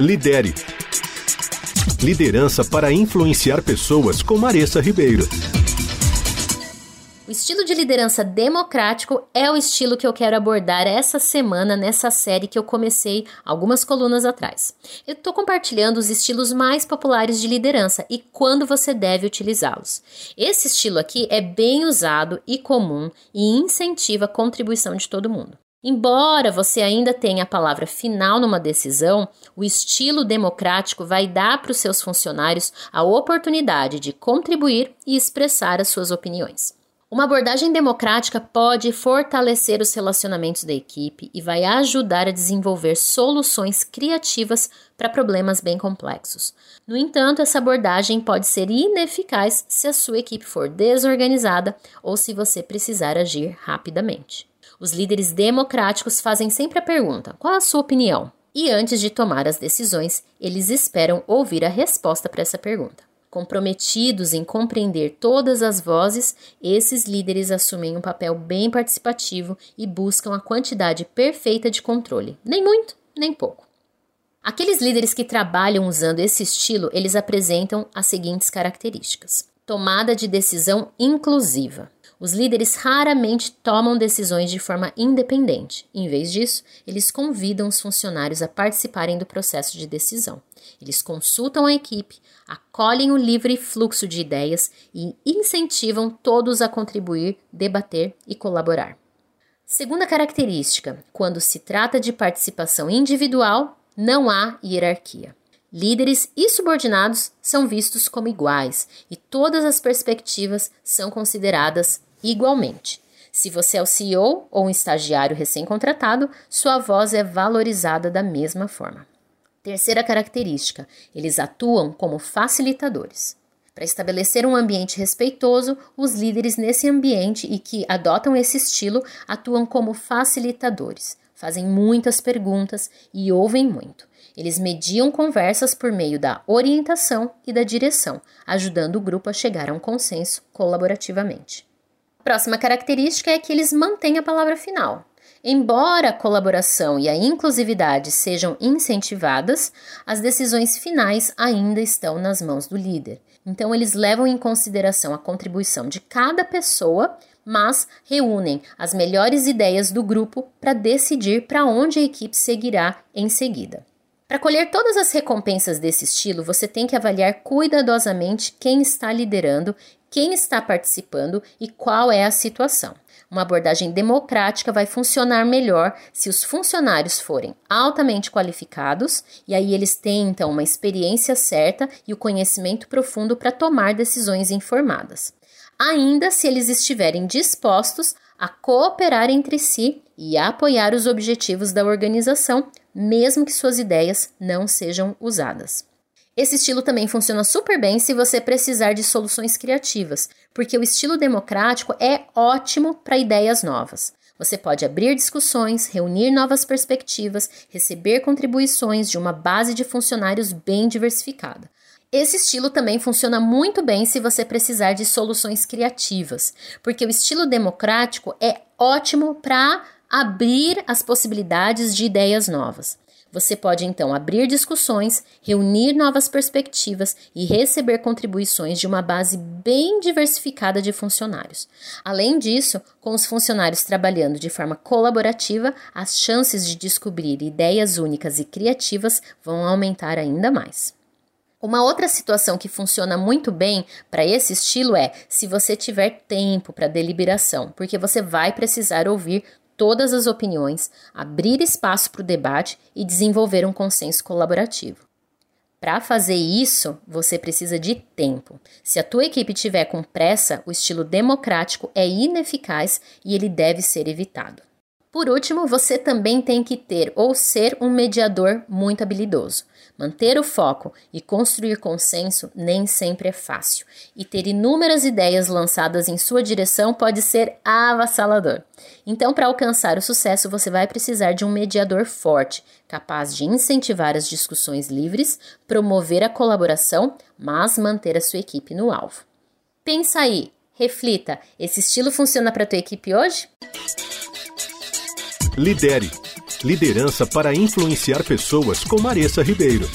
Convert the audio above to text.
Lidere. Liderança para influenciar pessoas com Maressa Ribeiro. O estilo de liderança democrático é o estilo que eu quero abordar essa semana nessa série que eu comecei algumas colunas atrás. Eu estou compartilhando os estilos mais populares de liderança e quando você deve utilizá-los. Esse estilo aqui é bem usado e comum e incentiva a contribuição de todo mundo. Embora você ainda tenha a palavra final numa decisão, o estilo democrático vai dar para os seus funcionários a oportunidade de contribuir e expressar as suas opiniões. Uma abordagem democrática pode fortalecer os relacionamentos da equipe e vai ajudar a desenvolver soluções criativas para problemas bem complexos. No entanto, essa abordagem pode ser ineficaz se a sua equipe for desorganizada ou se você precisar agir rapidamente. Os líderes democráticos fazem sempre a pergunta: qual a sua opinião? E antes de tomar as decisões, eles esperam ouvir a resposta para essa pergunta. Comprometidos em compreender todas as vozes, esses líderes assumem um papel bem participativo e buscam a quantidade perfeita de controle, nem muito, nem pouco. Aqueles líderes que trabalham usando esse estilo, eles apresentam as seguintes características: tomada de decisão inclusiva. Os líderes raramente tomam decisões de forma independente. Em vez disso, eles convidam os funcionários a participarem do processo de decisão. Eles consultam a equipe, acolhem o livre fluxo de ideias e incentivam todos a contribuir, debater e colaborar. Segunda característica: quando se trata de participação individual, não há hierarquia. Líderes e subordinados são vistos como iguais e todas as perspectivas são consideradas igualmente. Se você é o CEO ou um estagiário recém-contratado, sua voz é valorizada da mesma forma. Terceira característica: eles atuam como facilitadores. Para estabelecer um ambiente respeitoso, os líderes nesse ambiente e que adotam esse estilo atuam como facilitadores, fazem muitas perguntas e ouvem muito. Eles mediam conversas por meio da orientação e da direção, ajudando o grupo a chegar a um consenso colaborativamente. Próxima característica é que eles mantêm a palavra final. Embora a colaboração e a inclusividade sejam incentivadas, as decisões finais ainda estão nas mãos do líder. Então, eles levam em consideração a contribuição de cada pessoa, mas reúnem as melhores ideias do grupo para decidir para onde a equipe seguirá em seguida. Para colher todas as recompensas desse estilo, você tem que avaliar cuidadosamente quem está liderando quem está participando e qual é a situação. Uma abordagem democrática vai funcionar melhor se os funcionários forem altamente qualificados e aí eles têm então uma experiência certa e o conhecimento profundo para tomar decisões informadas. Ainda se eles estiverem dispostos a cooperar entre si e apoiar os objetivos da organização, mesmo que suas ideias não sejam usadas. Esse estilo também funciona super bem se você precisar de soluções criativas, porque o estilo democrático é ótimo para ideias novas. Você pode abrir discussões, reunir novas perspectivas, receber contribuições de uma base de funcionários bem diversificada. Esse estilo também funciona muito bem se você precisar de soluções criativas, porque o estilo democrático é ótimo para abrir as possibilidades de ideias novas. Você pode então abrir discussões, reunir novas perspectivas e receber contribuições de uma base bem diversificada de funcionários. Além disso, com os funcionários trabalhando de forma colaborativa, as chances de descobrir ideias únicas e criativas vão aumentar ainda mais. Uma outra situação que funciona muito bem para esse estilo é se você tiver tempo para deliberação, porque você vai precisar ouvir todas as opiniões, abrir espaço para o debate e desenvolver um consenso colaborativo. Para fazer isso, você precisa de tempo. Se a tua equipe tiver com pressa, o estilo democrático é ineficaz e ele deve ser evitado. Por último, você também tem que ter ou ser um mediador muito habilidoso. Manter o foco e construir consenso nem sempre é fácil, e ter inúmeras ideias lançadas em sua direção pode ser avassalador. Então, para alcançar o sucesso, você vai precisar de um mediador forte, capaz de incentivar as discussões livres, promover a colaboração, mas manter a sua equipe no alvo. Pensa aí, reflita: esse estilo funciona para tua equipe hoje? Lidere Liderança para influenciar pessoas com Maressa Ribeiro.